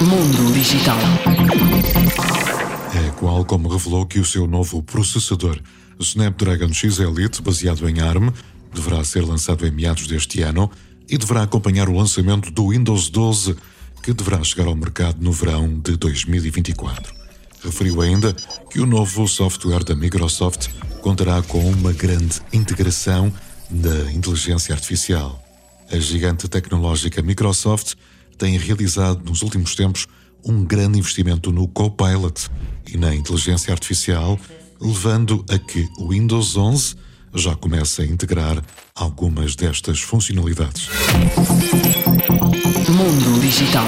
Mundo Digital. A Qualcomm revelou que o seu novo processador Snapdragon X Elite, baseado em ARM, deverá ser lançado em meados deste ano e deverá acompanhar o lançamento do Windows 12, que deverá chegar ao mercado no verão de 2024. Referiu ainda que o novo software da Microsoft contará com uma grande integração da inteligência artificial. A gigante tecnológica Microsoft tem realizado nos últimos tempos um grande investimento no Copilot e na inteligência artificial, levando a que o Windows 11 já comece a integrar algumas destas funcionalidades. Mundo Digital.